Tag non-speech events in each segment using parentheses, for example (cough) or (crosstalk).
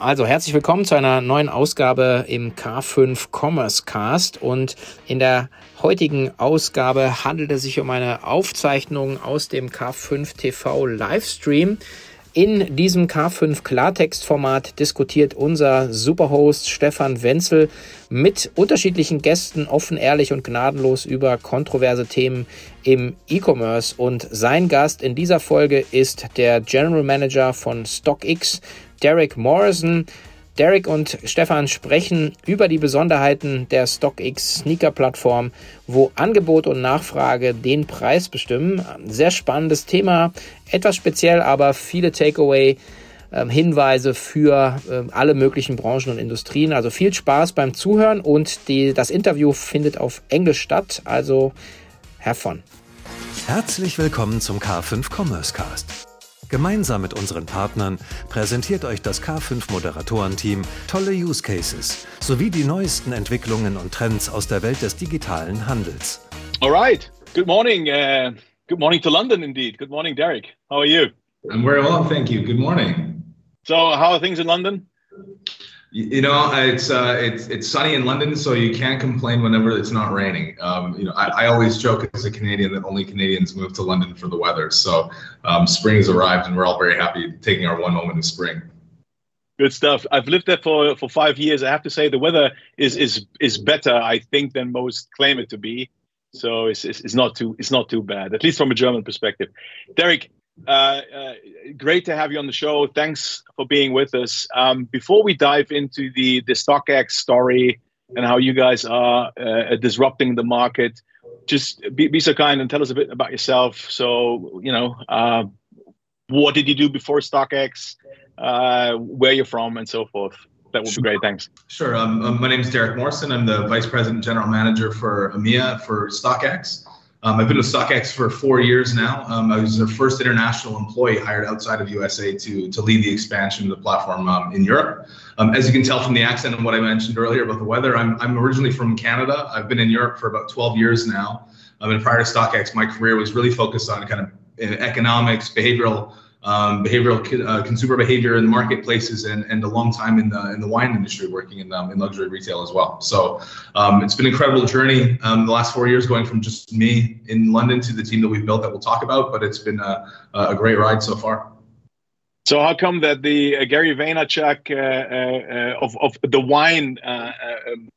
Also herzlich willkommen zu einer neuen Ausgabe im K5 Commerce Cast und in der heutigen Ausgabe handelt es sich um eine Aufzeichnung aus dem K5 TV Livestream. In diesem K5 Klartext-Format diskutiert unser Superhost Stefan Wenzel mit unterschiedlichen Gästen offen, ehrlich und gnadenlos über kontroverse Themen im E-Commerce. Und sein Gast in dieser Folge ist der General Manager von StockX, Derek Morrison. Derek und Stefan sprechen über die Besonderheiten der StockX Sneaker Plattform, wo Angebot und Nachfrage den Preis bestimmen. Sehr spannendes Thema, etwas speziell, aber viele Takeaway ähm, Hinweise für ähm, alle möglichen Branchen und Industrien. Also viel Spaß beim Zuhören und die, das Interview findet auf Englisch statt. Also Herr von. Herzlich willkommen zum K5 Commerce Cast. Gemeinsam mit unseren Partnern präsentiert euch das K5 Moderatorenteam tolle Use Cases sowie die neuesten Entwicklungen und Trends aus der Welt des digitalen Handels. All right. Good morning. Uh, good morning to London indeed. Good morning, Derek. How are you? I'm very well, thank you. Good morning. So, how are things in London? You know, it's uh, it's it's sunny in London, so you can't complain whenever it's not raining. Um, you know, I, I, always joke as a Canadian that only Canadians move to London for the weather. So um, spring has arrived, and we're all very happy taking our one moment of spring. Good stuff. I've lived there for for five years. I have to say the weather is is is better, I think, than most claim it to be. So it's, it's, it's not too it's not too bad, at least from a German perspective. Derek, uh, uh, great to have you on the show. Thanks for being with us. Um, before we dive into the the StockX story and how you guys are uh, disrupting the market, just be, be, so kind and tell us a bit about yourself. So, you know, uh, what did you do before StockX? Uh, where you're from, and so forth. That would be great. Thanks. Sure. Um, um, my name is Derek Morrison. I'm the Vice President General Manager for EMEA for StockX. Um, I've been with StockX for four years now. Um, I was the first international employee hired outside of USA to, to lead the expansion of the platform um, in Europe. Um, as you can tell from the accent and what I mentioned earlier about the weather, I'm, I'm originally from Canada. I've been in Europe for about 12 years now. Um, and prior to StockX, my career was really focused on kind of uh, economics, behavioral um, behavioral uh, consumer behavior in the marketplaces and, and a long time in the in the wine industry working in um, in luxury retail as well. So um, it's been an incredible journey um, the last four years going from just me in London to the team that we've built that we'll talk about. But it's been a, a great ride so far. So how come that the uh, Gary Vaynerchuk uh, uh, of of the wine uh, um,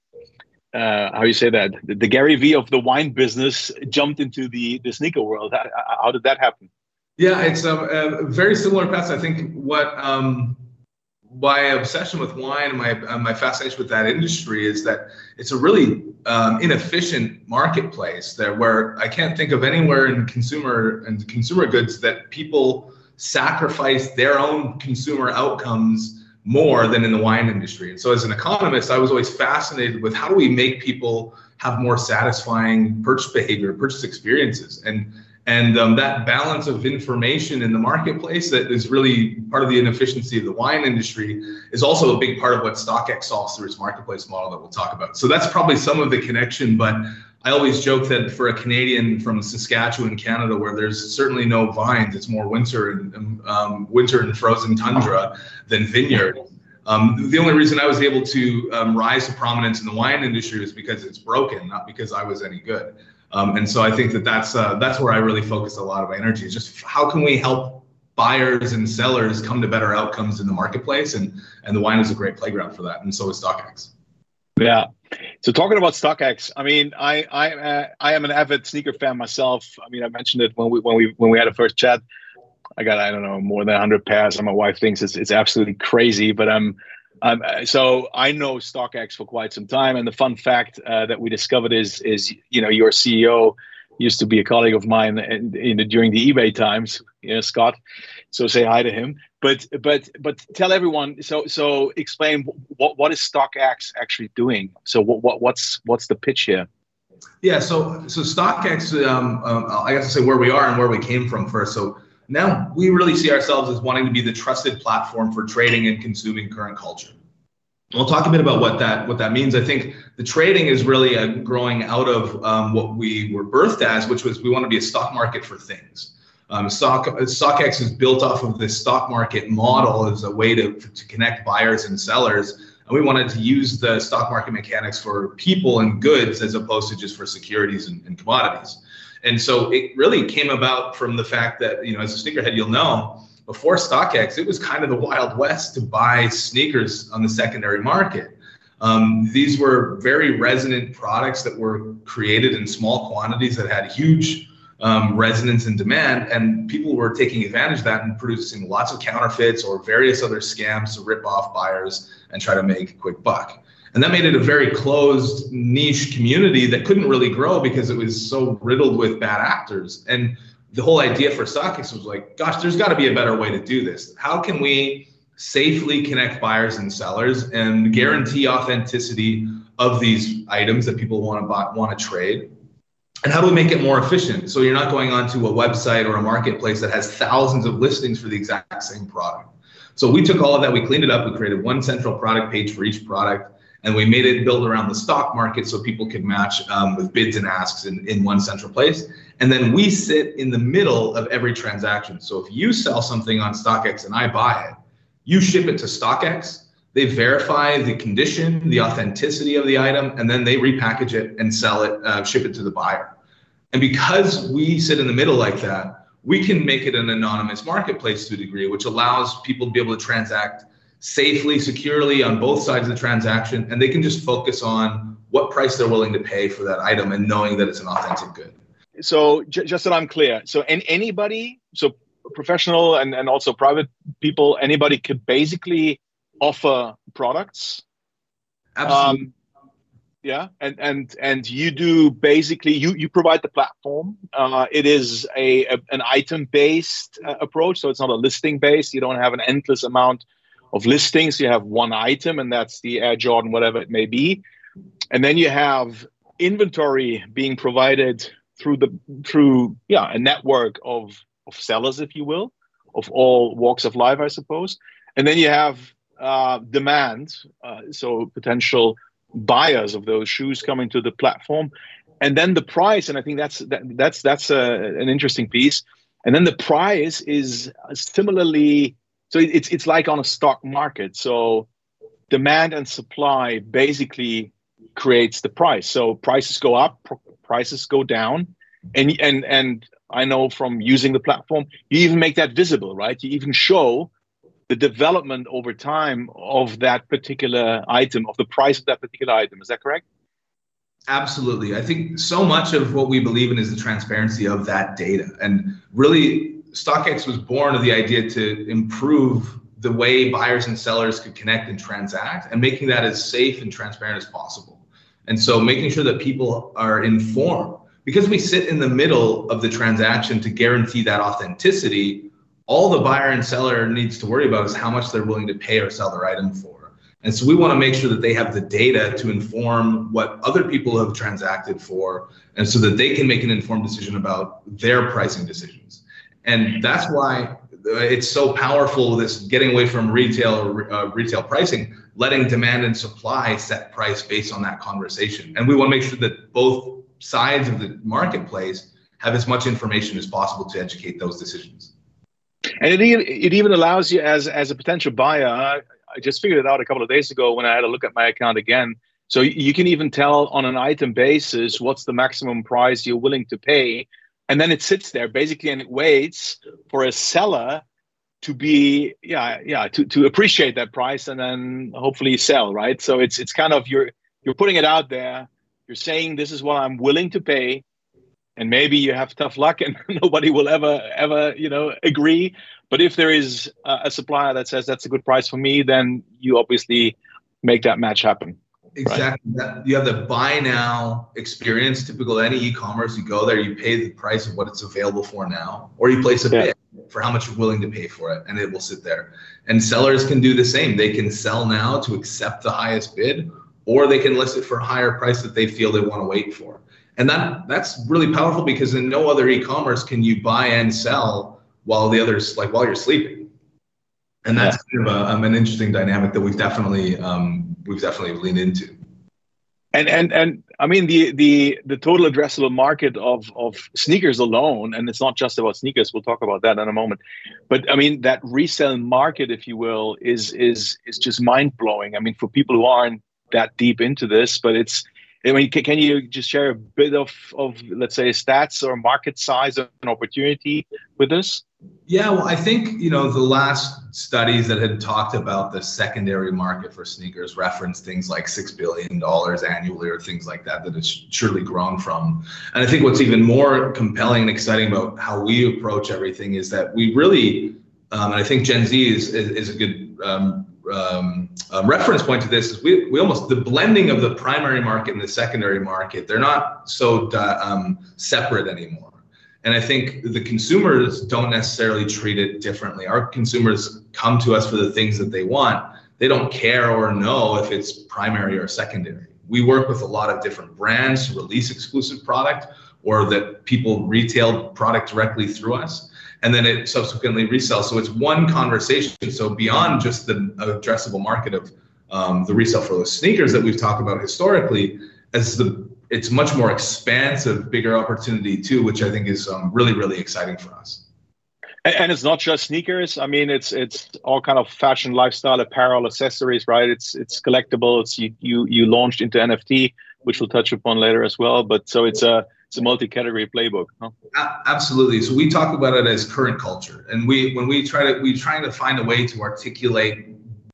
uh, how you say that the, the, Gary V of the wine business jumped into the the sneaker world? How, how did that happen? Yeah, it's a, a very similar path. I think what um, my obsession with wine and my uh, my fascination with that industry is that it's a really um, inefficient marketplace there, where I can't think of anywhere in consumer and consumer goods that people sacrifice their own consumer outcomes more than in the wine industry. And so, as an economist, I was always fascinated with how do we make people have more satisfying purchase behavior, purchase experiences, and and um, that balance of information in the marketplace that is really part of the inefficiency of the wine industry is also a big part of what StockX solves through its marketplace model that we'll talk about. So that's probably some of the connection, but I always joke that for a Canadian from Saskatchewan, Canada, where there's certainly no vines, it's more winter and um, winter and frozen tundra than vineyard. Um, the only reason I was able to um, rise to prominence in the wine industry was because it's broken, not because I was any good. Um, and so I think that that's uh, that's where I really focus a lot of my energy. Is just how can we help buyers and sellers come to better outcomes in the marketplace, and and the wine is a great playground for that, and so is StockX. Yeah. So talking about StockX, I mean, I I uh, I am an avid sneaker fan myself. I mean, I mentioned it when we when we when we had a first chat. I got I don't know more than 100 pairs, and my wife thinks it's it's absolutely crazy. But I'm um, so I know StockX for quite some time, and the fun fact uh, that we discovered is is you know your CEO used to be a colleague of mine in, in the, during the eBay times, you know, Scott. So say hi to him. But but but tell everyone. So so explain what what is StockX actually doing. So what, what what's what's the pitch here? Yeah. So so StockX. Um, um, I guess to say where we are and where we came from first. So now we really see ourselves as wanting to be the trusted platform for trading and consuming current culture. We'll talk a bit about what that what that means. I think the trading is really a growing out of um, what we were birthed as, which was we want to be a stock market for things. Um, Stock, StockX is built off of this stock market model as a way to, to connect buyers and sellers. And we wanted to use the stock market mechanics for people and goods as opposed to just for securities and, and commodities. And so it really came about from the fact that, you know, as a sneakerhead, you'll know before StockX, it was kind of the Wild West to buy sneakers on the secondary market. Um, these were very resonant products that were created in small quantities that had huge um, resonance and demand, and people were taking advantage of that and producing lots of counterfeits or various other scams to rip off buyers and try to make a quick buck. And that made it a very closed niche community that couldn't really grow because it was so riddled with bad actors. And the whole idea for StockX was like, gosh, there's got to be a better way to do this. How can we safely connect buyers and sellers and guarantee authenticity of these items that people want to buy, want to trade? And how do we make it more efficient? So you're not going onto a website or a marketplace that has thousands of listings for the exact same product. So we took all of that, we cleaned it up, we created one central product page for each product, and we made it build around the stock market so people could match um, with bids and asks in, in one central place. And then we sit in the middle of every transaction. So if you sell something on StockX and I buy it, you ship it to StockX, they verify the condition, the authenticity of the item, and then they repackage it and sell it, uh, ship it to the buyer. And because we sit in the middle like that, we can make it an anonymous marketplace to a degree, which allows people to be able to transact safely, securely on both sides of the transaction, and they can just focus on what price they're willing to pay for that item and knowing that it's an authentic good. So j- just that I'm clear, so and anybody, so professional and, and also private people, anybody could basically offer products. Absolutely. Um, yeah, and and and you do basically you you provide the platform. Uh, it is a, a an item based uh, approach, so it's not a listing based. You don't have an endless amount of listings. You have one item, and that's the Air Jordan, whatever it may be, and then you have inventory being provided through the through yeah a network of of sellers, if you will, of all walks of life, I suppose, and then you have uh, demand, uh, so potential buyers of those shoes coming to the platform, and then the price. And I think that's that, that's that's a, uh, an interesting piece. And then the price is similarly. So it's it's like on a stock market. So demand and supply basically creates the price. So prices go up, prices go down, and and and I know from using the platform, you even make that visible, right? You even show the development over time of that particular item, of the price of that particular item. Is that correct? Absolutely. I think so much of what we believe in is the transparency of that data. And really, StockX was born of the idea to improve the way buyers and sellers could connect and transact and making that as safe and transparent as possible. And so making sure that people are informed because we sit in the middle of the transaction to guarantee that authenticity all the buyer and seller needs to worry about is how much they're willing to pay or sell their item for. And so we want to make sure that they have the data to inform what other people have transacted for, and so that they can make an informed decision about their pricing decisions. And that's why it's so powerful. This getting away from retail uh, retail pricing, letting demand and supply set price based on that conversation. And we want to make sure that both sides of the marketplace have as much information as possible to educate those decisions and it even, it even allows you as as a potential buyer. I, I just figured it out a couple of days ago when I had a look at my account again. So you can even tell on an item basis what's the maximum price you're willing to pay, and then it sits there basically and it waits for a seller to be yeah yeah to, to appreciate that price and then hopefully sell right. So it's it's kind of you're you're putting it out there. You're saying this is what I'm willing to pay and maybe you have tough luck and (laughs) nobody will ever ever you know agree but if there is a, supplier that says that's a good price for me then you obviously make that match happen exactly right? you have the buy now experience typical any e-commerce you go there you pay the price of what it's available for now or you place a yeah. bid for how much you're willing to pay for it and it will sit there and sellers can do the same they can sell now to accept the highest bid or they can list it for a higher price that they feel they want to wait for and that that's really powerful because in no other e-commerce can you buy and sell while the others like while you're sleeping and that's yeah. kind of a, um, an interesting dynamic that we've definitely um, we've definitely leaned into And and and I mean the the the total addressable market of of sneakers alone, and it's not just about sneakers. We'll talk about that in a moment. But I mean that resale market, if you will, is is is just mind blowing. I mean for people who aren't that deep into this, but it's I mean, can, you just share a bit of, of, let's say, stats or market size and opportunity with us? Yeah, well, I think you know the last studies that had talked about the secondary market for sneakers referenced things like six billion dollars annually or things like that that it's surely grown from. And I think what's even more compelling and exciting about how we approach everything is that we really, um, and I think Gen Z is is, is a good um, um, um, reference point to this is we, we almost the blending of the primary market and the secondary market they're not so um, separate anymore. And i think the consumers don't necessarily treat it differently. Our consumers come to us for the things that they want. They don't care or know if it's primary or secondary. We work with a lot of different brands to release exclusive product or that people retail product directly through us and then it subsequently resells. So it's one conversation. So beyond just the addressable market of um, the resale for those sneakers that we've talked about historically, as the it's much more expansive, bigger opportunity too, which I think is um, really really exciting for us. And it's not just sneakers. I mean, it's it's all kind of fashion, lifestyle, apparel, accessories, right? It's it's collectibles. You you you launched into NFT, which we'll touch upon later as well. But so it's a it's a multi-category playbook. Huh? Absolutely. So we talk about it as current culture, and we when we try to we're trying to find a way to articulate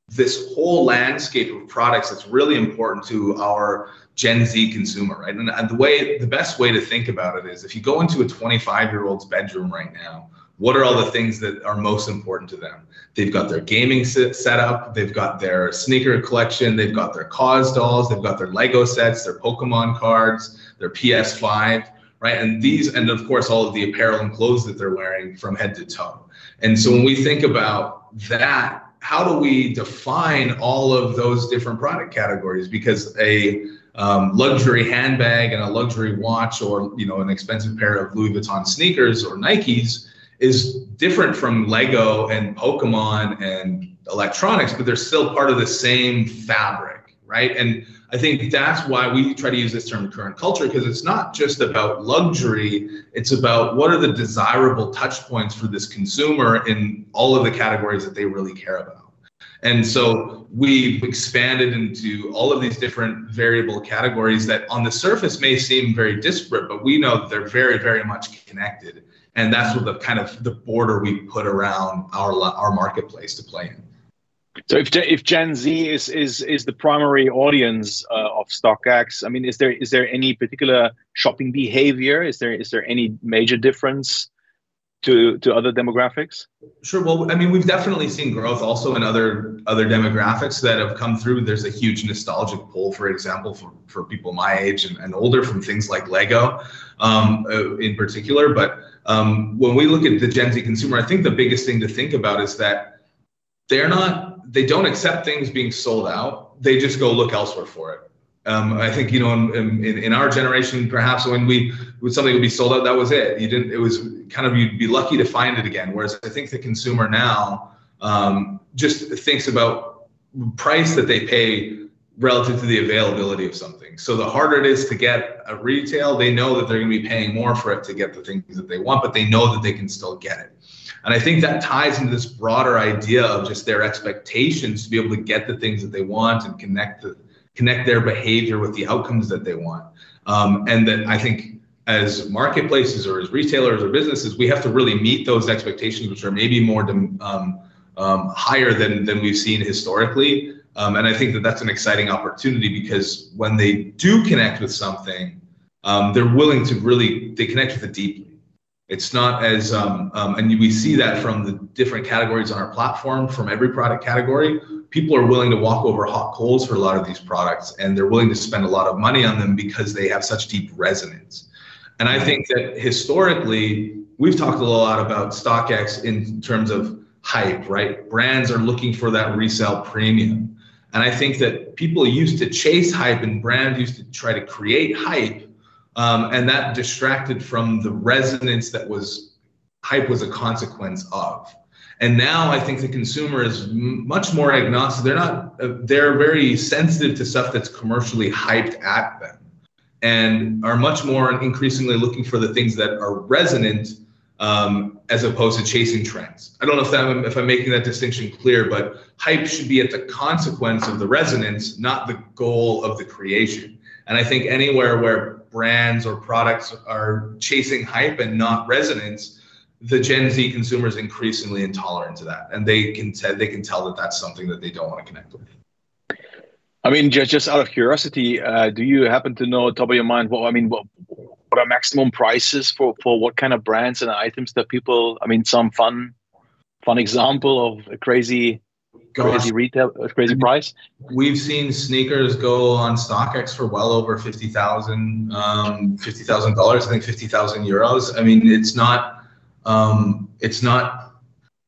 this whole landscape of products that's really important to our Gen Z consumer, right? And the way the best way to think about it is if you go into a 25 year old's bedroom right now, what are all the things that are most important to them? They've got their gaming set up, they've got their sneaker collection, they've got their KAWS dolls, they've got their Lego sets, their Pokemon cards, their PS5, right? And these, and of course, all of the apparel and clothes that they're wearing from head to toe. And so when we think about that, how do we define all of those different product categories? Because a um, luxury handbag and a luxury watch, or you know, an expensive pair of Louis Vuitton sneakers or Nikes, is different from Lego and Pokemon and electronics, but they're still part of the same fabric, right? And I think that's why we try to use this term current culture because it's not just about luxury, it's about what are the desirable touch points for this consumer in all of the categories that they really care about. And so we've expanded into all of these different variable categories that on the surface may seem very disparate, but we know they're very, very much connected. And that's what the kind of the border we put around our our marketplace to play in. So if if Gen Z is is is the primary audience uh, of StockX, I mean, is there is there any particular shopping behavior? Is there is there any major difference to to other demographics? Sure. Well, I mean, we've definitely seen growth also in other other demographics that have come through. There's a huge nostalgic pull, for example, for for people my age and, and older from things like Lego, um, uh, in particular. But um, when we look at the Gen Z consumer, I think the biggest thing to think about is that they're not they don't accept things being sold out. They just go look elsewhere for it. Um, I think you know in, in, in, our generation, perhaps when we when something would be sold out, that was it. You didn't. It was kind of you'd be lucky to find it again. Whereas I think the consumer now um, just thinks about price that they pay relative to the availability of something. So the harder it is to get a retail, they know that they're going to be paying more for it to get the things that they want, but they know that they can still get it. And I think that ties into this broader idea of just their expectations to be able to get the things that they want and connect the, connect their behavior with the outcomes that they want. Um, and that I think as marketplaces or as retailers or businesses, we have to really meet those expectations, which are maybe more um, um, higher than than we've seen historically. Um, and I think that that's an exciting opportunity because when they do connect with something, um, they're willing to really they connect with it deeply. It's not as, um, um, and we see that from the different categories on our platform, from every product category. People are willing to walk over hot coals for a lot of these products, and they're willing to spend a lot of money on them because they have such deep resonance. And I think that historically, we've talked a lot about StockX in terms of hype, right? Brands are looking for that resale premium. And I think that people used to chase hype and brands used to try to create hype um, and that distracted from the resonance that was hype was a consequence of. And now I think the consumer is much more agnostic. They're not, uh, they're very sensitive to stuff that's commercially hyped at them and are much more increasingly looking for the things that are resonant um, as opposed to chasing trends. I don't know if that if I'm making that distinction clear, but hype should be at the consequence of the resonance, not the goal of the creation. And I think anywhere where brands or products are chasing hype and not resonance, the Gen Z consumer is increasingly intolerant to that, and they can t- they can tell that that's something that they don't want to connect with. I mean, just just out of curiosity, uh, do you happen to know, top of your mind, what I mean, what what are maximum prices for for what kind of brands and items that people? I mean, some fun fun example of a crazy Gosh. crazy retail crazy price we've seen sneakers go on stockx for well over 50000 um, $50000 i think 50000 euros i mean it's not um, it's not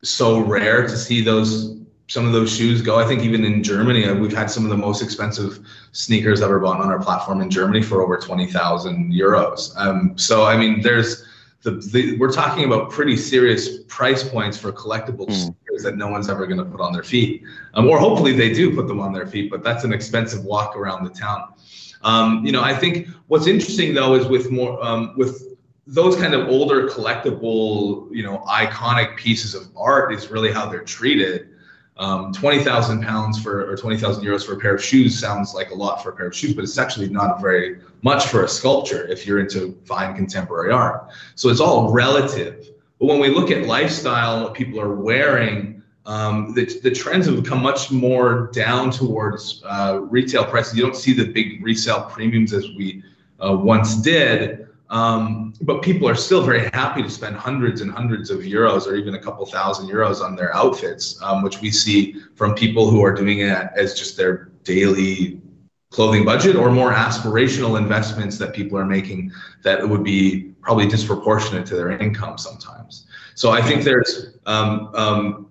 so rare to see those some of those shoes go. I think even in Germany, uh, we've had some of the most expensive sneakers ever bought on our platform in Germany for over twenty thousand euros. Um, so I mean, there's the, the, we're talking about pretty serious price points for collectibles. mm. That no one's ever going to put on their feet, um, or hopefully they do put them on their feet. But that's an expensive walk around the town. Um, you know, I think what's interesting though is with more um, with those kind of older collectible, you know, iconic pieces of art is really how they're treated um, 20,000 pounds for or 20,000 euros for a pair of shoes sounds like a lot for a pair of shoes, but it's actually not very much for a sculpture if you're into fine contemporary art. So it's all relative. But when we look at lifestyle and what people are wearing, um, the, the trends have become much more down towards uh, retail prices. You don't see the big resale premiums as we uh, once did. Um, but people are still very happy to spend hundreds and hundreds of euros or even a couple thousand euros on their outfits, um, which we see from people who are doing it as just their daily clothing budget or more aspirational investments that people are making that would be probably disproportionate to their income sometimes. So I think there's um, um,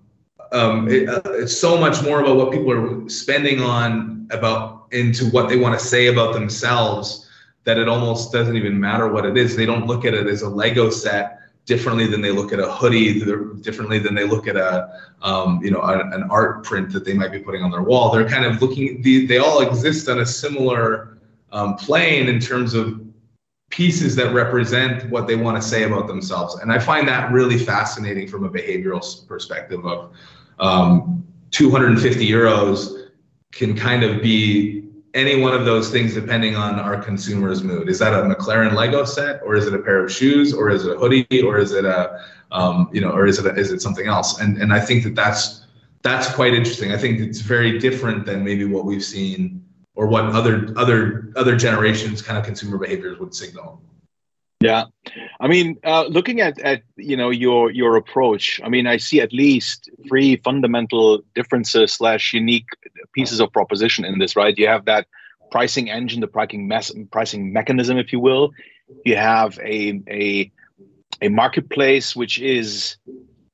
um, it, uh, it's so much more about what people are spending on about into what they want to say about themselves that it almost doesn't even matter what it is. They don't look at it as a Lego set differently than they look at a hoodie, differently than they look at a, um, you know, an art print that they might be putting on their wall. They're kind of looking. They, they all exist on a similar um, plane in terms of pieces that represent what they want to say about themselves. And I find that really fascinating from a behavioral perspective of um, 250 euros can kind of be any one of those things depending on our consumer's mood. Is that a McLaren Lego set, or is it a pair of shoes, or is it a hoodie, or is it a, um, you know, or is it a, is it something else? And and I think that that's that's quite interesting. I think it's very different than maybe what we've seen or what other other other generations kind of consumer behaviors would signal. Yeah, I mean, uh, looking at at you know your your approach, I mean, I see at least three fundamental differences slash unique pieces of proposition in this. Right, you have that pricing engine, the pricing mes- pricing mechanism, if you will. You have a a a marketplace which is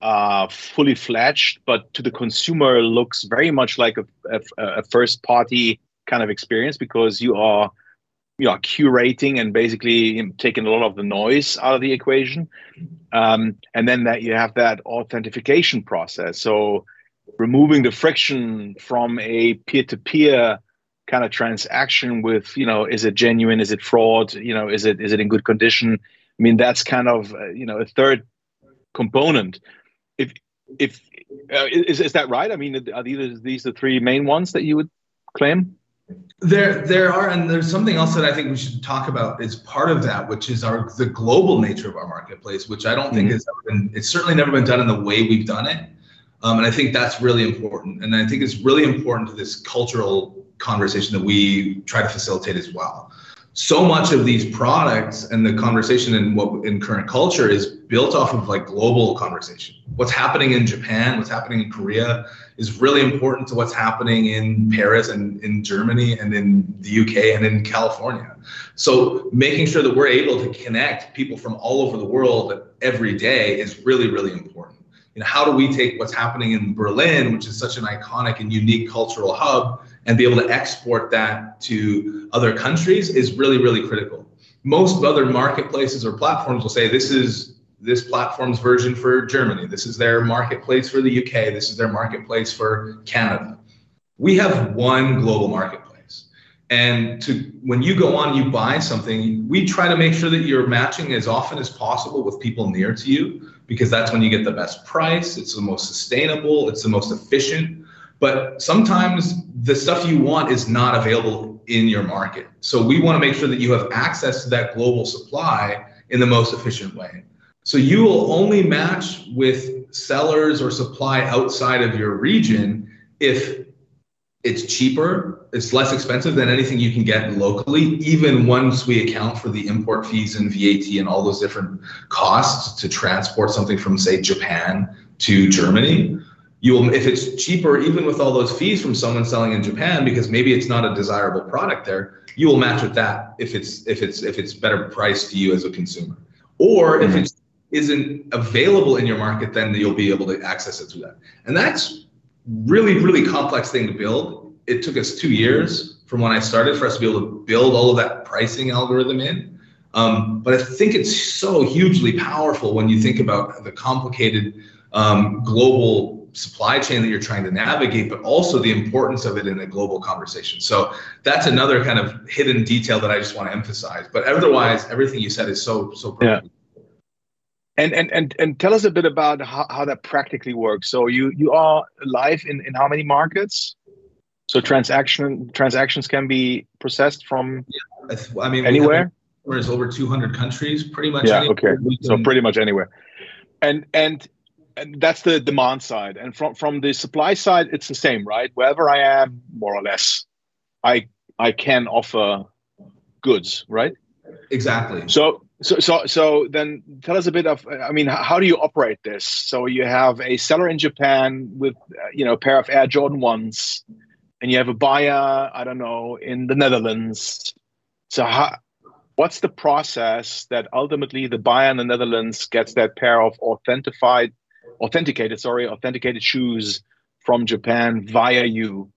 uh, fully fledged, but to the consumer looks very much like a, a, a first party kind of experience because you are you know curating and basically taking a lot of the noise out of the equation. Um, and then that you have that authentication process. So removing the friction from a peer-to-peer kind of transaction with you know is it genuine? Is it fraud? You know is it is it in good condition? I mean that's kind of uh, you know a third component. If if uh, is, is that right? I mean are these these the three main ones that you would claim there, there are, and there's something else that I think we should talk about as part of that, which is our the global nature of our marketplace, which I don't mm-hmm. think has ever been. It's certainly never been done in the way we've done it, um, and I think that's really important. And I think it's really important to this cultural conversation that we try to facilitate as well so much of these products and the conversation in what in current culture is built off of like global conversation. What's happening in Japan, what's happening in Korea is really important to what's happening in Paris and in Germany and in the UK and in California. So making sure that we're able to connect people from all over the world every day is really, really important. You know, how do we take what's happening in Berlin, which is such an iconic and unique cultural hub, and be able to export that to other countries is really, really critical. Most other marketplaces or platforms will say this is this platform's version for Germany. This is their marketplace for the UK. This is their marketplace for Canada. We have one global marketplace. And to when you go on, you buy something, we try to make sure that you're matching as often as possible with people near to you because that's when you get the best price. It's the most sustainable, it's the most efficient. But sometimes the stuff you want is not available in your market. So we want to make sure that you have access to that global supply in the most efficient way. So you will only match with sellers or supply outside of your region if it's cheaper, it's less expensive than anything you can get locally, even once we account for the import fees and VAT and all those different costs to transport something from, say, Japan to Germany. You'll, if it's cheaper, even with all those fees from someone selling in Japan, because maybe it's not a desirable product there, you will match with that if it's if it's if it's better priced to you as a consumer. Or if mm-hmm. Isn't available in your market, then you'll be able to access it through that. And that's really, really complex thing to build. It took us two years from when I started for us to be able to build all of that pricing algorithm in. Um, but I think it's so hugely powerful when you think about the complicated um, global supply chain that you're trying to navigate, but also the importance of it in a global conversation. So that's another kind of hidden detail that I just want to emphasize. But otherwise, everything you said is so so perfect. Yeah. And, and and and tell us a bit about how, how that practically works. So you you are live in, in how many markets? So transaction transactions can be processed from yeah, I mean anywhere. There's over 200 countries, pretty much. Yeah. Anywhere. Okay. So pretty much anywhere. And and and that's the demand side. And from from the supply side, it's the same, right? Wherever I am, more or less, I I can offer goods, right? Exactly. So so, so, so then tell us a bit of, I mean, how do you operate this? So you have a seller in Japan with, uh, you know, a pair of Air Jordan ones, and you have a buyer, I don't know, in the Netherlands. So how, what's the process that ultimately the buyer in the Netherlands gets that pair of authenticated, authenticated, sorry, authenticated shoes from Japan via you?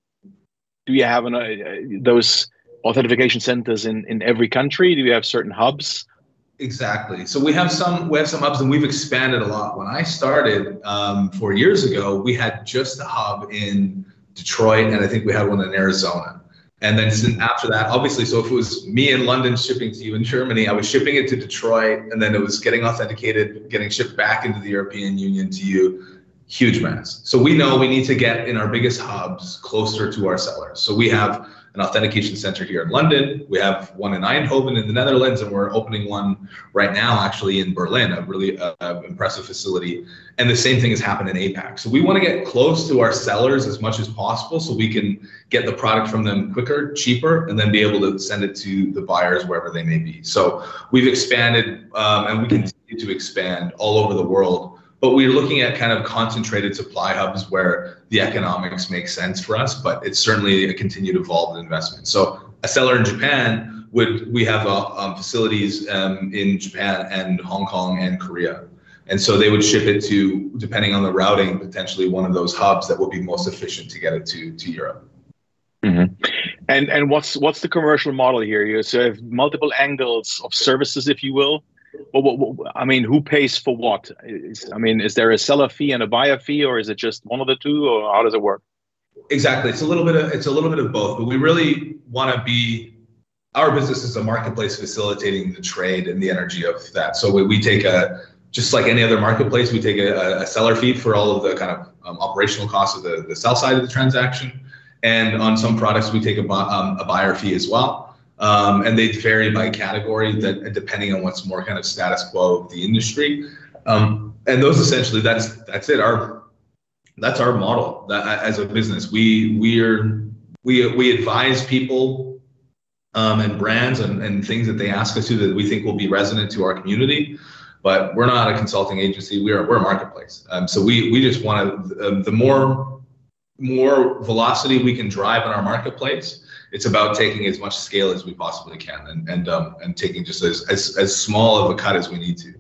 Do you have an, uh, those authentication centers in, in every country? Do you have certain hubs? Exactly. So we have some we have some hubs, and we've expanded a lot. When I started um, four years ago, we had just a hub in Detroit, and I think we had one in Arizona. And then after that, obviously, so if it was me in London shipping to you in Germany, I was shipping it to Detroit, and then it was getting authenticated, getting shipped back into the European Union to you. Huge mass. So we know we need to get in our biggest hubs closer to our sellers. So we have an authentication center here in London. We have one in Eindhoven in the Netherlands, and we're opening one right now, actually in Berlin, a really uh, impressive facility. And the same thing has happened in APAC. So we want to get close to our sellers as much as possible, so we can get the product from them quicker, cheaper, and then be able to send it to the buyers wherever they may be. So we've expanded, um, and we continue to expand all over the world but we're looking at kind of concentrated supply hubs where the economics make sense for us, but it's certainly a continued evolved investment. So a seller in Japan would we have uh, um, facilities um, in Japan and Hong Kong and Korea, and so they would ship it to depending on the routing potentially one of those hubs that would be most efficient to get it to to Europe. Mm-hmm. And and what's what's the commercial model here? You so have multiple angles of services, if you will well, I mean, who pays for what? Is, I mean, is there a seller fee and a buyer fee, or is it just one of the two, or how does it work? Exactly, it's a little bit of it's a little bit of both, but we really want to be. Our business is a marketplace facilitating the trade and the energy of that. So we, we take a just like any other marketplace, we take a, a seller fee for all of the kind of um, operational costs of the, the sell side of the transaction, and on some products we take a, um, a buyer fee as well um, and they vary by category that depending on what's more kind of status quo of the industry. Um, and those essentially that's that's it. Our that's our model that, as a business. We we are we we advise people um, and brands and, and things that they ask us to that we think will be resonant to our community. But we're not a consulting agency. We are we're a marketplace. Um, so we we just want to the more more velocity we can drive in our marketplace it's about taking as much scale as we possibly can and and um, and taking just as, as as small of a cut as we need to.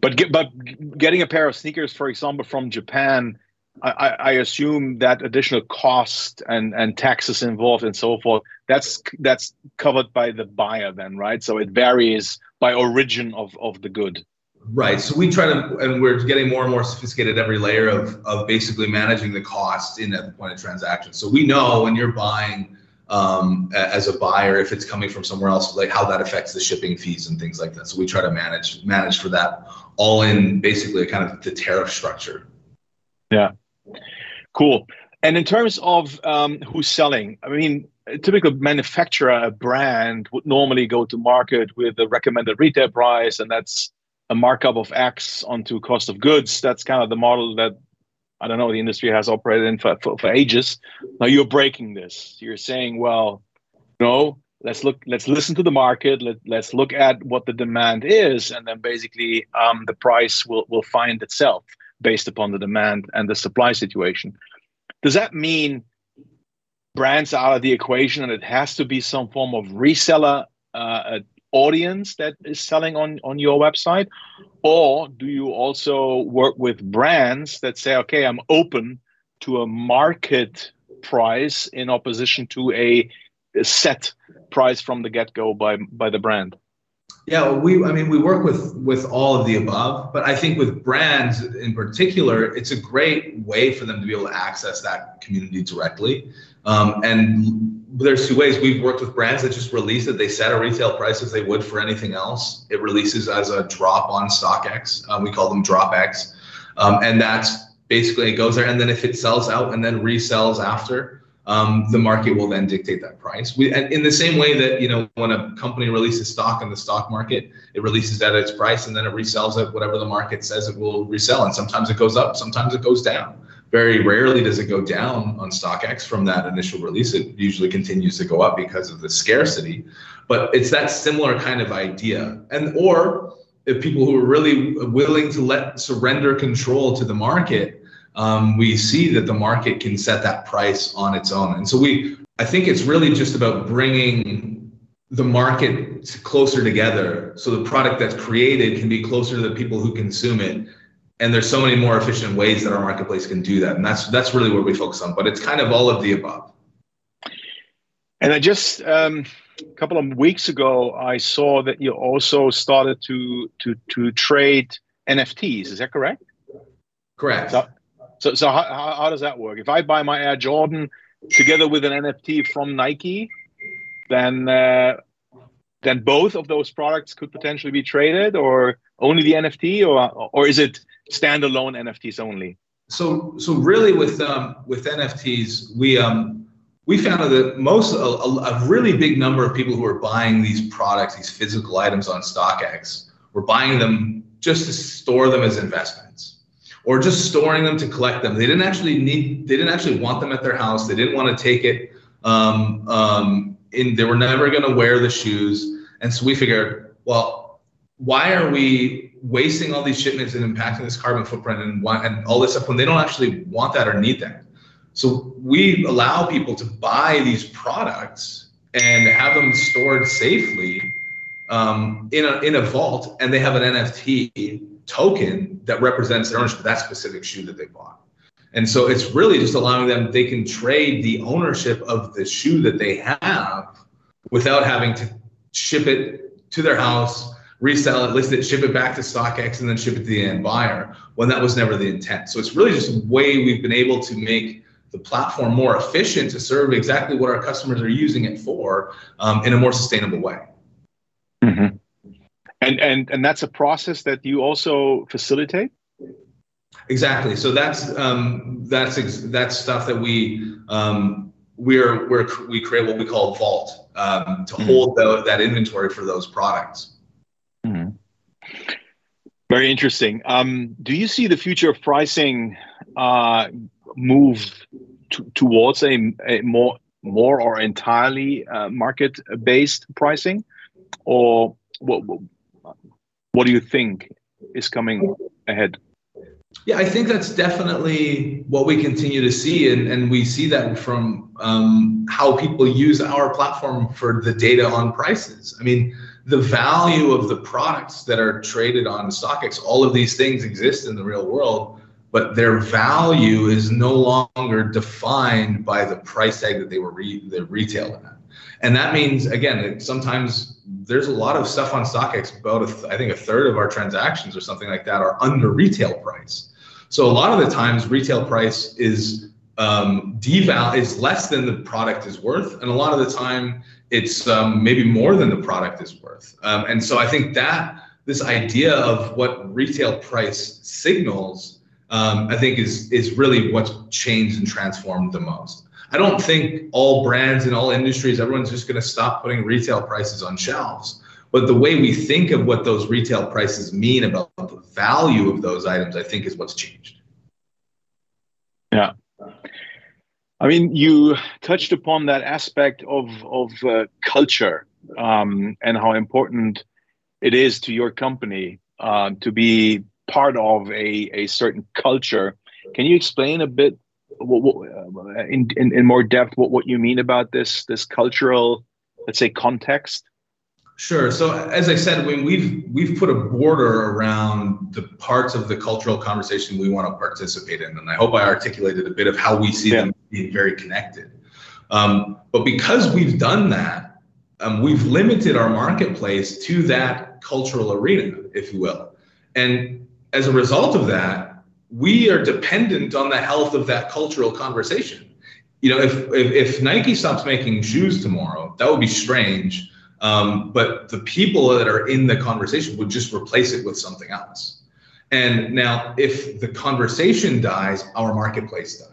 But get, but getting a pair of sneakers, for example, from Japan, I, I assume that additional cost and and taxes involved and so forth. That's that's covered by the buyer then, right? So it varies by origin of of the good. Right. So we try to, and we're getting more and more sophisticated every layer of, of basically managing the cost in at the point of transaction. So we know when you're buying um, as a buyer, if it's coming from somewhere else, like how that affects the shipping fees and things like that. So we try to manage manage for that all in basically kind of the tariff structure. Yeah. Cool. And in terms of um, who's selling, I mean, a typical manufacturer, a brand would normally go to market with a recommended retail price, and that's a markup of X onto cost of goods. That's kind of the model that I don't know the industry has operated in for, for, for ages. Now you're breaking this. You're saying, well, no, let's look, let's listen to the market. Let, let's look at what the demand is, and then basically um, the price will will find itself based upon the demand and the supply situation. Does that mean brands out of the equation and it has to be some form of reseller uh, audience that is selling on on your website? Or do you also work with brands that say okay i'm open to a market price in opposition to a, a set price from the get-go by by the brand yeah we i mean we work with with all of the above but i think with brands in particular it's a great way for them to be able to access that community directly. Um, and there's two ways. We've worked with brands that just release it. They set a retail price as they would for anything else. It releases as a drop on StockX. Um, we call them DropX. Um, and that's basically it goes there. And then if it sells out and then resells after, um, the market will then dictate that price. We, in the same way that, you know, when a company releases stock in the stock market, it releases at its price and then it resells at whatever the market says it will resell. And sometimes it goes up, sometimes it goes down. Very rarely does it go down on StockX from that initial release. It usually continues to go up because of the scarcity. But it's that similar kind of idea. And or if people who are really willing to let surrender control to the market, um, we see that the market can set that price on its own. And so we, I think it's really just about bringing the market closer together so the product that's created can be closer to the people who consume it and there's so many more efficient ways that our marketplace can do that. And that's that's really what we focus on. But it's kind of all of the above. And i just um, a couple of weeks ago i saw that you also started to to to trade nfts is that correct? Correct. So so, so how, how does that work? If i buy my air jordan together with an nft from nike then uh, then both of those products could potentially be traded or only the nft or or is it standalone NFTs only? So, so really with um, with NFTs, we um, we found that most a, a, really big number of people who are buying these products, these physical items on StockX, were buying them just to store them as investments, or just storing them to collect them. They didn't actually need, they didn't actually want them at their house. They didn't want to take it. Um, um, in they were never going to wear the shoes, and so we figured, well, why are we wasting all these shipments and impacting this carbon footprint and and all this stuff when they don't actually want that or need that. So we allow people to buy these products and have them stored safely um, in a in a vault, and they have an NFT token that represents their ownership of that specific shoe that they bought. And so it's really just allowing them they can trade the ownership of the shoe that they have without having to ship it to their house resell it, list it, ship it back to StockX, and then ship it to the end buyer when that was never the intent. So it's really just a way we've been able to make the platform more efficient to serve exactly what our customers are using it for um, in a more sustainable way. Mm-hmm. And and and that's a process that you also facilitate. Exactly. So that's um, that's ex- that's stuff that we um, we're, we're we create what we call Vault um, to mm-hmm. hold the, that inventory for those products. Very interesting. Um, do you see the future of pricing uh, move t- towards a, a, more more or entirely uh, market based pricing, or what? What do you think is coming ahead? Yeah, I think that's definitely what we continue to see, and, and we see that from um, how people use our platform for the data on prices. I mean, the value of the products that are traded on StockX, all of these things exist in the real world. but their value is no longer defined by the price tag that they were re- the retailing at. And that means again, sometimes there's a lot of stuff on StockX. About th- I think a third of our transactions or something like that are under retail price. So a lot of the times, retail price is um, deval is less than the product is worth, and a lot of the time, it's um, maybe more than the product is worth. Um, and so I think that this idea of what retail price signals, um, I think is is really what's changed and transformed the most. I don't think all brands in all industries, everyone's just going to stop putting retail prices on shelves. But the way we think of what those retail prices mean about the value of those items, I think is what's changed. Yeah. I mean, you touched upon that aspect of, of uh, culture um, and how important it is to your company uh, to be part of a, a certain culture. Can you explain a bit what, what, uh, in, in, in more depth what, what you mean about this this cultural let's say context Sure. So as I said, when we've we've put a border around the parts of the cultural conversation we want to participate in, and I hope I articulated a bit of how we see yeah. them being very connected. Um, but because we've done that, um, we've limited our marketplace to that cultural arena, if you will, and as a result of that, we are dependent on the health of that cultural conversation. You know, if, if, if Nike stops making shoes tomorrow, that would be strange. Um, but the people that are in the conversation would just replace it with something else. And now, if the conversation dies, our marketplace dies.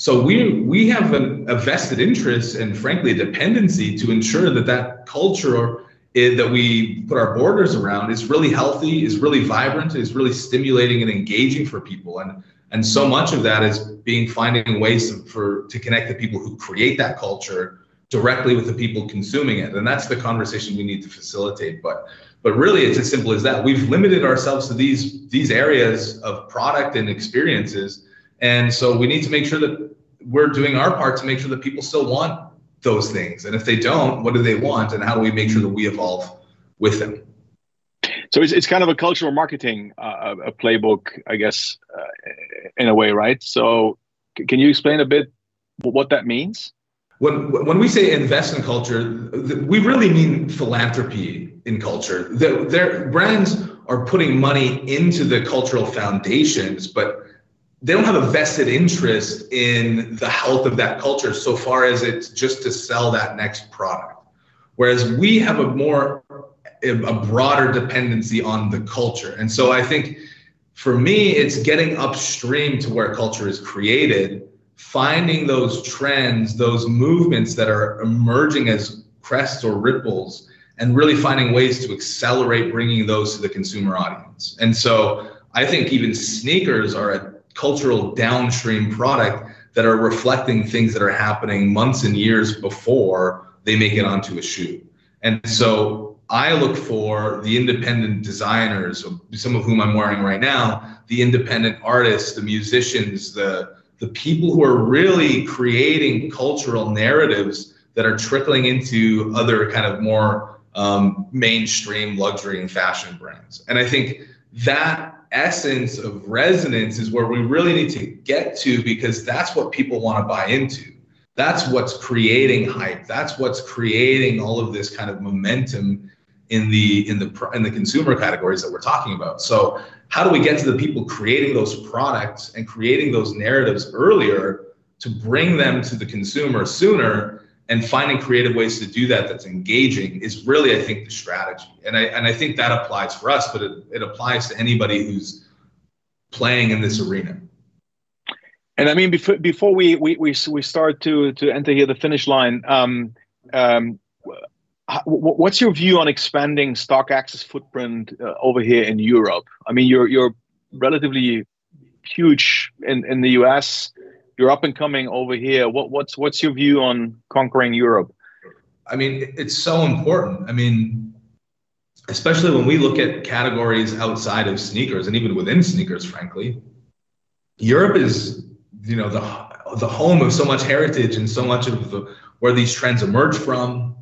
So we we have an, a vested interest and, frankly, a dependency to ensure that that culture it, that we put our borders around is really healthy, is really vibrant, is really stimulating and engaging for people. And and so much of that is being finding ways to, for to connect the people who create that culture directly with the people consuming it. And that's the conversation we need to facilitate. But but really it's as simple as that. We've limited ourselves to these these areas of product and experiences. And so we need to make sure that we're doing our part to make sure that people still want those things? And if they don't, what do they want? And how do we make sure that we evolve with them? So it's, it's kind of a cultural marketing uh, a playbook, I guess, uh, in a way, right? So c- can you explain a bit what that means? When, when we say invest in culture, we really mean philanthropy in culture. The, their brands are putting money into the cultural foundations, but they don't have a vested interest in the health of that culture so far as it's just to sell that next product. Whereas we have a more a broader dependency on the culture. And so i think for me it's getting upstream to where culture is created finding those trends those movements that are emerging as crests or ripples and really finding ways to accelerate bringing those to the consumer audience. And so i think even sneakers are a cultural downstream product that are reflecting things that are happening months and years before they make it onto a shoe. And so I look for the independent designers, some of whom I'm wearing right now, the independent artists, the musicians, the the people who are really creating cultural narratives that are trickling into other kind of more um, mainstream luxury and fashion brands. And I think that essence of resonance is where we really need to get to because that's what people want to buy into. That's what's creating hype. That's what's creating all of this kind of momentum in the in the in the consumer categories that we're talking about. So how do we get to the people creating those products and creating those narratives earlier to bring them to the consumer sooner and finding creative ways to do that that's engaging is really i think the strategy. And i and i think that applies for us but it, it applies to anybody who's playing in this arena. And i mean before before we we we, we start to to enter here the finish line um um what's your view on expanding StockX footprint uh, over here in europe? I mean you're you're relatively huge in in the us you're up and coming over here. What, what's what's your view on conquering Europe? I mean, it's so important. I mean, especially when we look at categories outside of sneakers and even within sneakers, frankly, Europe is you know the the home of so much heritage and so much of the, where these trends emerge from,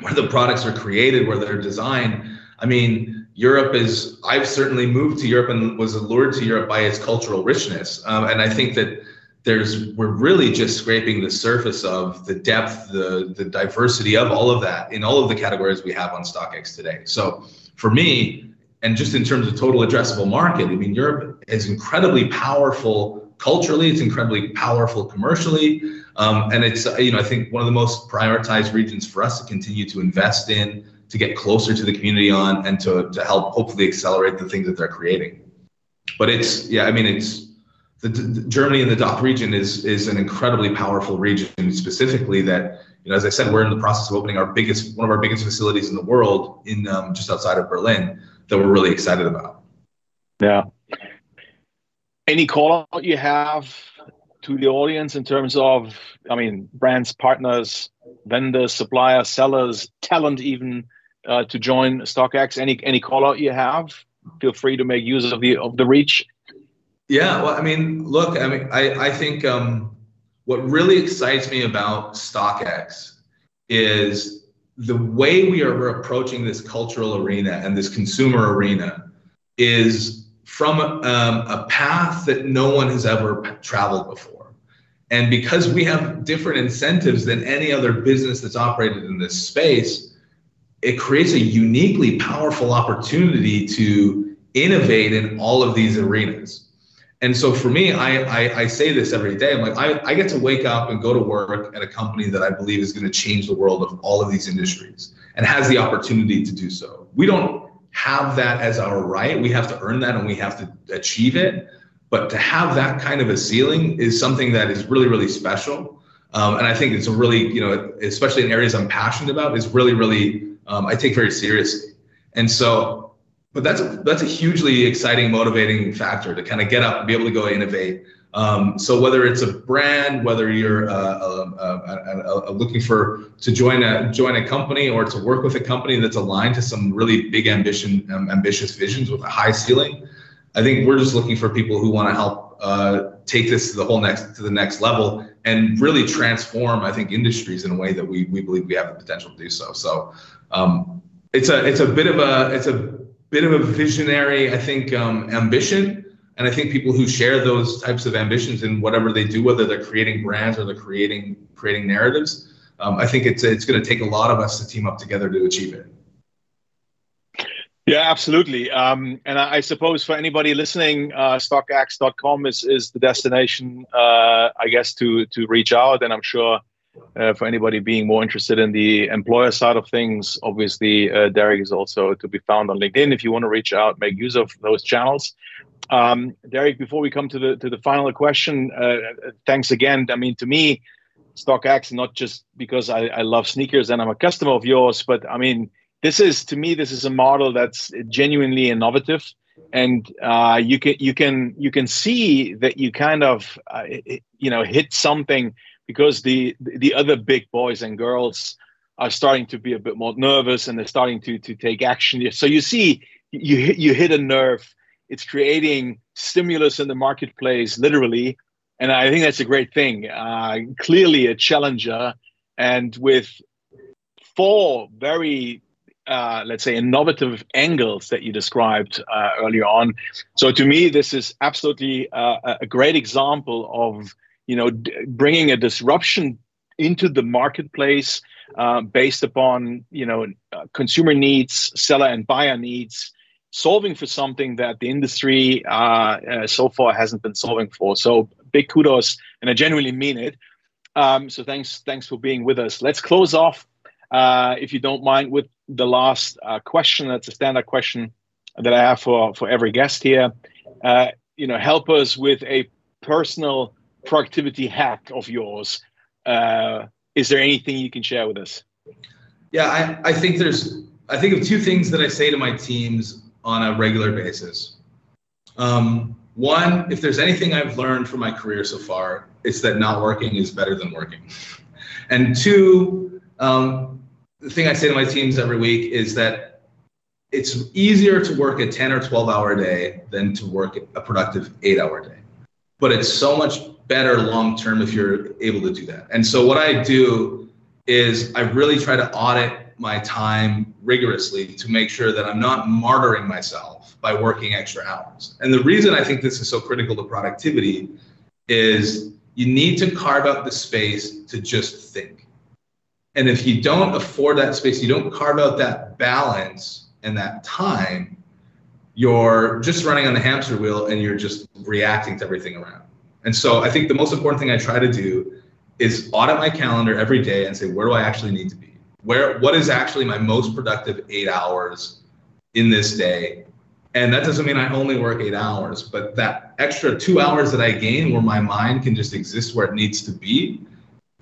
where the products are created, where they're designed. I mean, Europe is, I've certainly moved to Europe and was allured to Europe by its cultural richness. Um, and I think that there's, we're really just scraping the surface of the depth, the, the diversity of all of that in all of the categories we have on StockX today. So for me, and just in terms of total addressable market, I mean, Europe is incredibly powerful culturally, it's incredibly powerful commercially. Um, and it's, you know, I think one of the most prioritized regions for us to continue to invest in, to get closer to the community on, and to, to help hopefully accelerate the things that they're creating. But it's, yeah, I mean, it's, the, the, Germany and the DACH region is is an incredibly powerful region. Specifically, that you know, as I said, we're in the process of opening our biggest, one of our biggest facilities in the world, in um, just outside of Berlin, that we're really excited about. Yeah. Any call out you have to the audience in terms of, I mean, brands, partners, vendors, suppliers, sellers, talent, even uh, to join StockX? Any any call out you have? Feel free to make use of the of the reach. Yeah, well, I mean, look, I mean, I I think um, what really excites me about StockX is the way we are approaching this cultural arena and this consumer arena is from um, a path that no one has ever traveled before. And because we have different incentives than any other business that's operated in this space, it creates a uniquely powerful opportunity to innovate in all of these arenas. And so for me, I, I, I say this every day. I'm like, I, I get to wake up and go to work at a company that I believe is going to change the world of all of these industries and has the opportunity to do so. We don't have that as our right. We have to earn that and we have to achieve it. But to have that kind of a ceiling is something that is really, really special. Um, and I think it's a really, you know, especially in areas I'm passionate about, is really, really, um, I take very seriously. And so but that's a, that's a hugely exciting, motivating factor to kind of get up and be able to go innovate. Um, so whether it's a brand, whether you're uh, uh, uh, looking for to join a join a company or to work with a company that's aligned to some really big ambition, um, ambitious visions with a high ceiling, I think we're just looking for people who want to help uh, take this to the whole next to the next level and really transform, I think, industries in a way that we we believe we have the potential to do so. So um, it's a it's a bit of a it's a bit of a visionary, I think, um, ambition. And I think people who share those types of ambitions in whatever they do, whether they're creating brands or they're creating creating narratives, um, I think it's it's going to take a lot of us to team up together to achieve it. Yeah, absolutely. Um, and I, I, suppose for anybody listening, uh, StockX.com is is the destination, uh, I guess, to to reach out. And I'm sure uh, for anybody being more interested in the employer side of things, obviously uh, Derek is also to be found on LinkedIn. If you want to reach out, make use of those channels. Um, Derek, before we come to the to the final question, uh, thanks again. I mean, to me, StockX not just because I, I love sneakers and I'm a customer of yours, but I mean, this is to me this is a model that's genuinely innovative and uh, you can you can you can see that you kind of uh, you know hit something because the the other big boys and girls are starting to be a bit more nervous and they're starting to to take action. So you see, you you hit a nerve. It's creating stimulus in the marketplace, literally, and I think that's a great thing. Uh, clearly, a challenger, and with four very uh, let's say innovative angles that you described uh, earlier on. So to me, this is absolutely uh, a great example of you know, d- bringing a disruption into the marketplace uh, based upon you know uh, consumer needs, seller and buyer needs, solving for something that the industry uh, uh so far hasn't been solving for. So big kudos, and I genuinely mean it. Um, so thanks, thanks for being with us. Let's close off, uh, if you don't mind, with the last uh, question. That's a standard question that I have for for every guest here. you know, help us with a personal productivity hack of yours. Uh, is there anything you can share with us? Yeah, I, I think there's I think of two things that I say to my teams on a regular basis. Um, one, if there's anything I've learned from my career so far, it's that not working is better than working. (laughs) And two, um, the thing I say to my teams every week is that it's easier to work a 10 or 12 hour day than to work a productive eight hour day. But it's so much better long term if you're able to do that. And so what I do is I really try to audit my time rigorously to make sure that I'm not martyring myself by working extra hours. And the reason I think this is so critical to productivity is you need to carve out the space to just think. And if you don't afford that space, you don't carve out that balance and that time, you're just running on the hamster wheel and you're just reacting to everything around. And so I think the most important thing I try to do is audit my calendar every day and say, where do I actually need to be? Where what is actually my most productive eight hours in this day? And that doesn't mean I only work eight hours, but that extra two hours that I gain where my mind can just exist where it needs to be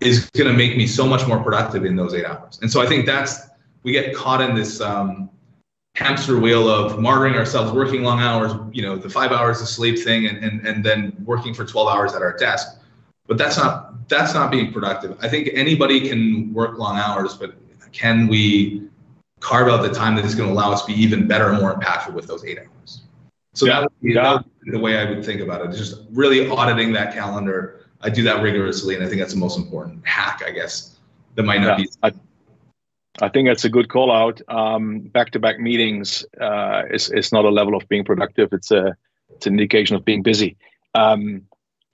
is going to make me so much more productive in those eight hours. And so I think that's, we get caught in this um, hamster wheel of martyring ourselves, working long hours, you know, the five hours of sleep thing, and, and, and then working for 12 hours at our desk. But that's not, that's not being productive. I think anybody can work long hours, but can we carve out the time that is going to allow us to be even better and more impactful with those eight hours. So yeah. that, would be, yeah. that would be the way I would think about it. Just really auditing that calendar. I do that rigorously, and I think that's the most important hack, I guess. That might not yeah. be. I, I think that's a good call out. Um, back-to-back meetings uh, is is not a level of being productive. It's a it's an indication of being busy. Um,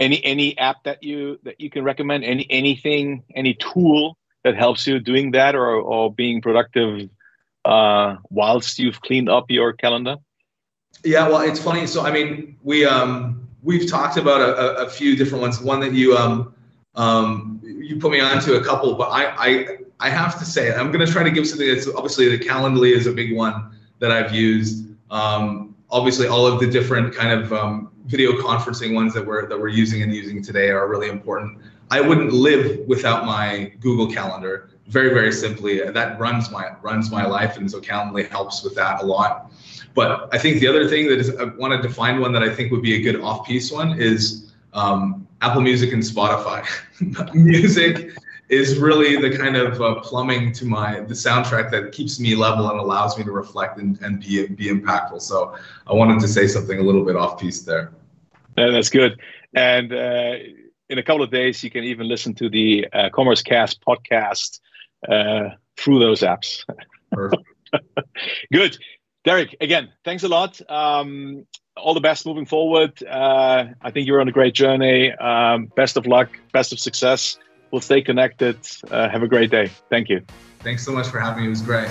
any any app that you that you can recommend? Any anything? Any tool that helps you doing that or or being productive uh, whilst you've cleaned up your calendar? Yeah, well, it's funny. So, I mean, we um, we've talked about a, a, few different ones. One that you um, um, you put me onto a couple, but I, I I have to say I'm going to try to give something that's obviously the Calendly is a big one that I've used. Um, obviously, all of the different kind of um, video conferencing ones that we're that we're using and using today are really important. I wouldn't live without my Google Calendar very very simply that runs my runs my life and so calendly helps with that a lot but i think the other thing that is i wanted to find one that i think would be a good off piece one is um, apple music and spotify. (laughs) Music is really the kind of uh, plumbing to my the soundtrack that keeps me level and allows me to reflect and, and be be impactful. So i wanted to say something a little bit off piece there. Yeah, that's good. And uh, in a couple of days you can even listen to the uh, commerce cast podcast uh, through those apps. (laughs) Good. Derek, again, thanks a lot. Um, all the best moving forward. Uh, I think you're on a great journey. Um, best of luck, best of success. We'll stay connected. Uh, have a great day. Thank you. Thanks so much for having me. It was great.